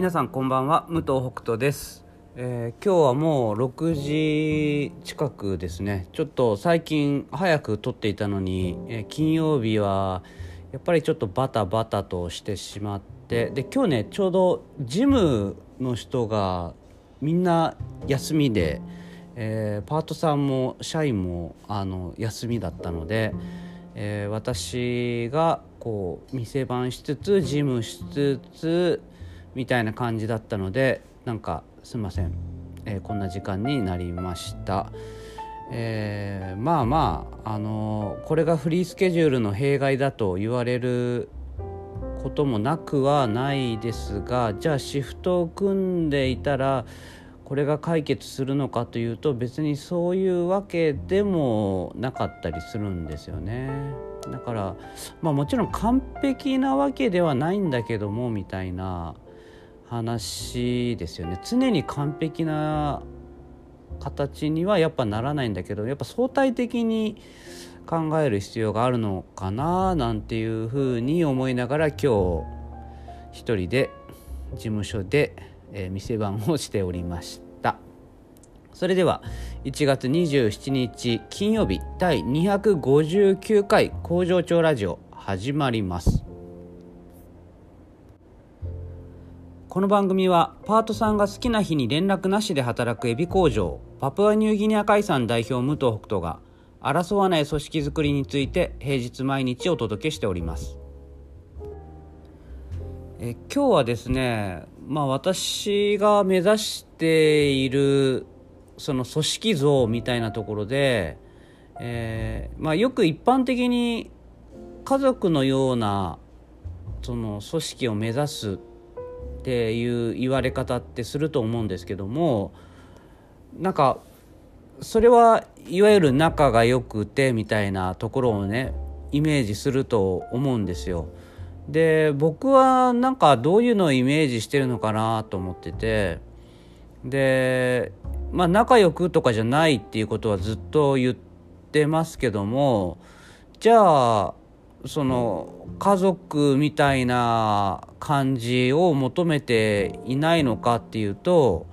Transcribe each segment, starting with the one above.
皆さんこんばんは武藤北斗です、えー今日はもう6時近くですね。ちょっと最近早く撮っていたのに、えー金曜日はやっぱりちょっとバタバタとしてしまってで今日ねちょうどジムの人がみんな休みで、えーパートさんも社員もあの休みだったので、え私がこう店番しつつジムしつつみたいな感じだったのでなんかすいません、えーこんな時間になりました。えーまあまあ、あのーこれがフリースケジュールの弊害だと言われることもなくはないですがじゃあシフトを組んでいたらこれが解決するのかというと別にそういうわけでもなかったりするんですよねだからまあもちろん完璧なわけではないんだけどもみたいな話ですよね。常に完璧な形にはやっぱならないんだけどやっぱ相対的に考える必要があるのかななんていうふうに思いながら今日一人で事務所で、え店番をしておりました。それでは1月27日金曜日第259回工場長ラジオ始まります。この番組はパートさんが好きな日に連絡なしで働くエビ工場パプアニューギニア海産代表武藤北斗が争わない組織づくりについて平日毎日お届けしております。え今日はですねまあ私が目指しているその組織像みたいなところで、えーまあ、よく一般的に家族のようなその組織を目指すっていう言われ方ってすると思うんですけどもなんかそれはいわゆる仲が良くてみたいなところをねイメージすると思うんですよ。で僕はなんかどういうのをイメージしてるのかなと思っててでまあ仲良くとかじゃないっていうことはずっと言ってますけどもじゃあその家族みたいな感じを求めていないのかっていうと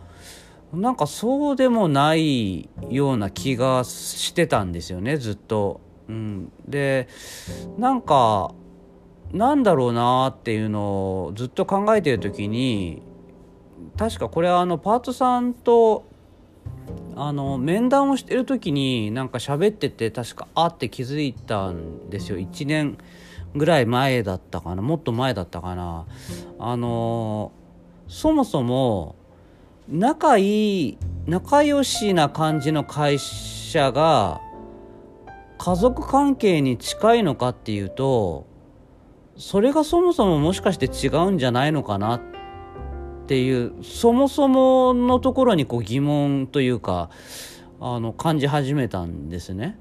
なんかそうでもないような気がしてたんですよねずっと。うん、でなんかなんだろうなっていうのをずっと考えてる時に確かこれはあのパートさんとあの面談をしてる時になんか喋ってて確かあって気づいたんですよ。1年ぐらい前だったかな。もっと前だったかな。あのそもそも仲いい仲良しな感じの会社が家族関係に近いのかっていうとそれがそもそももしかして違うんじゃないのかなってていうそもそものところにこう疑問というかあの感じ始めたんですね。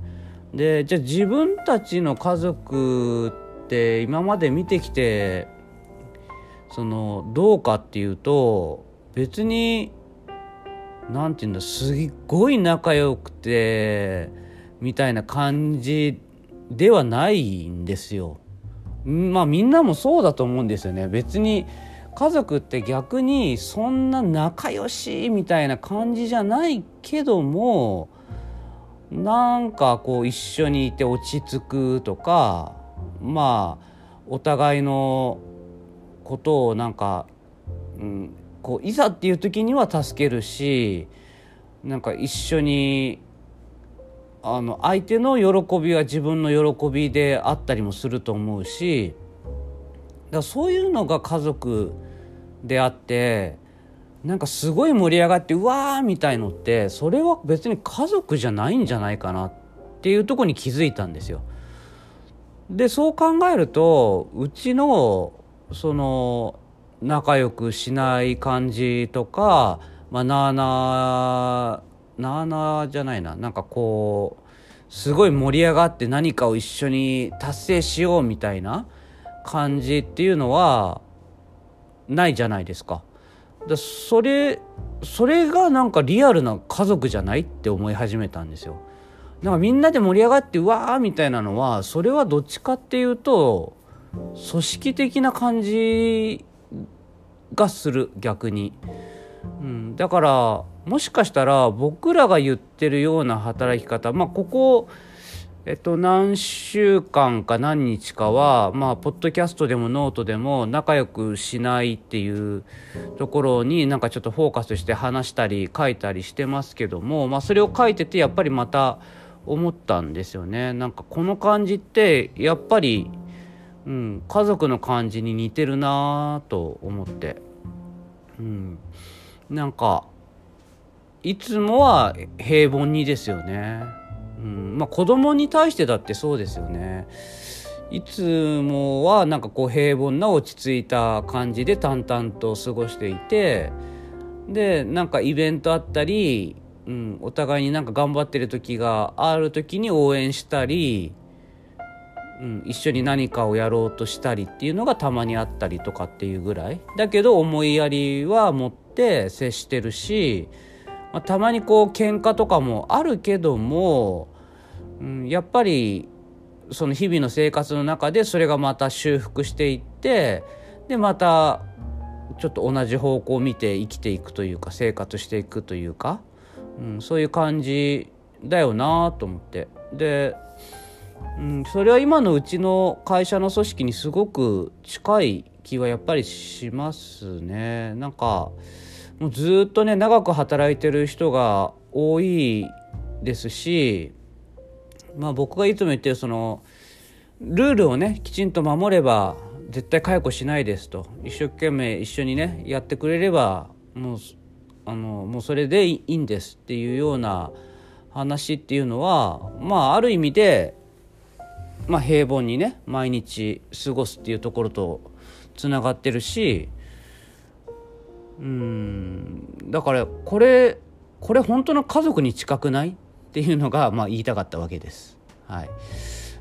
でじゃあ自分たちの家族って今まで見てきてそのどうかっていうと別に何て言うんだすっごい仲良くてみたいな感じではないんですよ。まあみんなもそうだと思うんですよね別に家族って逆にそんな仲良しみたいな感じじゃないけどもなんかこう一緒にいて落ち着くとかまあお互いのことをなんか、うん、こういざっていう時には助けるしなんか一緒にあの相手の喜びは自分の喜びであったりもすると思うしだそういうのが家族であってなんかすごい盛り上がってうわーみたいのってそれは別に家族じゃないんじゃないかなっていうとこに気づいたんですよ。でそう考えるとうちのその仲良くしない感じとかまあなあなあなあなあじゃないななんかこうすごい盛り上がって何かを一緒に達成しようみたいな感じっていうのはないじゃないですか。だそれそれがなんかリアルな家族じゃないって思い始めたんですよ。なんかみんなで盛り上がってうわーみたいなのはそれはどっちかっていうと組織的な感じがする逆に、うん、だからもしかしたら僕らが言ってるような働き方まあここえっと、何週間か何日かは、まあ、ポッドキャストでもノートでも仲良くしないっていうところになんかちょっとフォーカスして話したり書いたりしてますけども、まあ、それを書いててやっぱりまた思ったんですよね。なんかこの感じってやっぱり、うん、家族の感じに似てるなと思って、うん、なんかいつもは平凡にですよね。うんまあ、子供に対してだってそうですよね。いつもはなんかこう平凡な落ち着いた感じで淡々と過ごしていてでなんかイベントあったり、うん、お互いになんか頑張ってる時がある時に応援したり、うん、一緒に何かをやろうとしたりっていうのがたまにあったりとかっていうぐらいだけど思いやりは持って接してるしまあ、たまにこう喧嘩とかもあるけども、うん、やっぱりその日々の生活の中でそれがまた修復していってでまたちょっと同じ方向を見て生きていくというか生活していくというか、うん、そういう感じだよなと思って。で、うん、それは今のうちの会社の組織にすごく近い気はやっぱりしますね。なんかもうずっとね長く働いてる人が多いですしまあ僕がいつも言ってるそのルールをねきちんと守れば絶対解雇しないですと。一生懸命一緒にねやってくれればもうあのもうそれでいいんですっていうような話っていうのはまあある意味で、まあ、平凡にね毎日過ごすっていうところとつながってるしうんだからこれこれ本当の家族に近くないっていうのが、まあ、言いたかったわけです。はい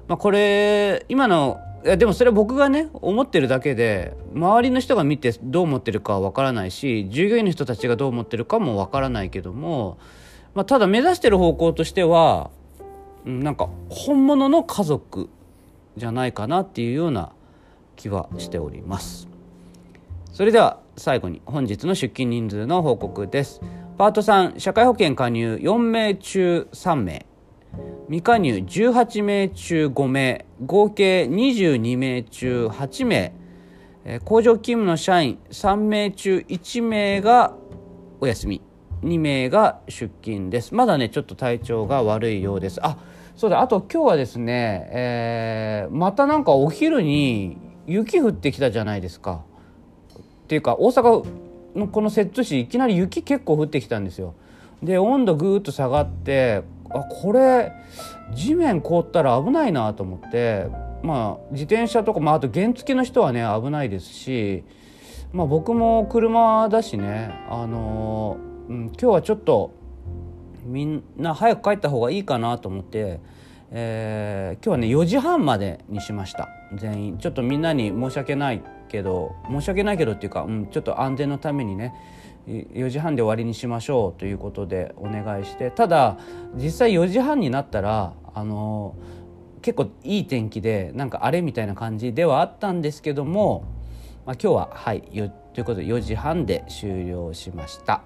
まあ、これ今のいやでもそれは僕がね思ってるだけで周りの人が見てどう思ってるかは分からないし従業員の人たちがどう思ってるかも分からないけども、まあ、ただ目指してる方向としてはなんか本物の家族じゃないかなっていうような気はしております。それでは最後に本日の出勤人数の報告です。パート3社会保険加入4名中3名。未加入18名中5名。合計22名中8名。工場勤務の社員3名中1名がお休み。2名が出勤です。まだねちょっと体調が悪いようです。あそうだ。あと今日はですね、えー、またなんかお昼に雪降ってきたじゃないですか。っていうか大阪のこの摂津市いきなり雪結構降ってきたんですよ。で温度ぐーっと下がってあこれ地面凍ったら危ないなと思ってまあ自転車とか、まあ、あと原付の人はね危ないですし、まあ、僕も車だしね、あのー、うん、今日はちょっとみんな早く帰った方がいいかなと思って、えー、今日はね4時半までにしました。全員。ちょっとみんなに申し訳ないけど申し訳ないけどっていうか、うん、ちょっと安全のためにね4時半で終わりにしましょうということでお願いして。ただ実際4時半になったらあの結構いい天気でなんか荒れみたいな感じではあったんですけども、まあ、今日ははいということで4時半で終了しました。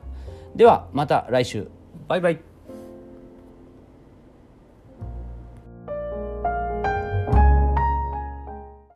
ではまた来週。バイバイ。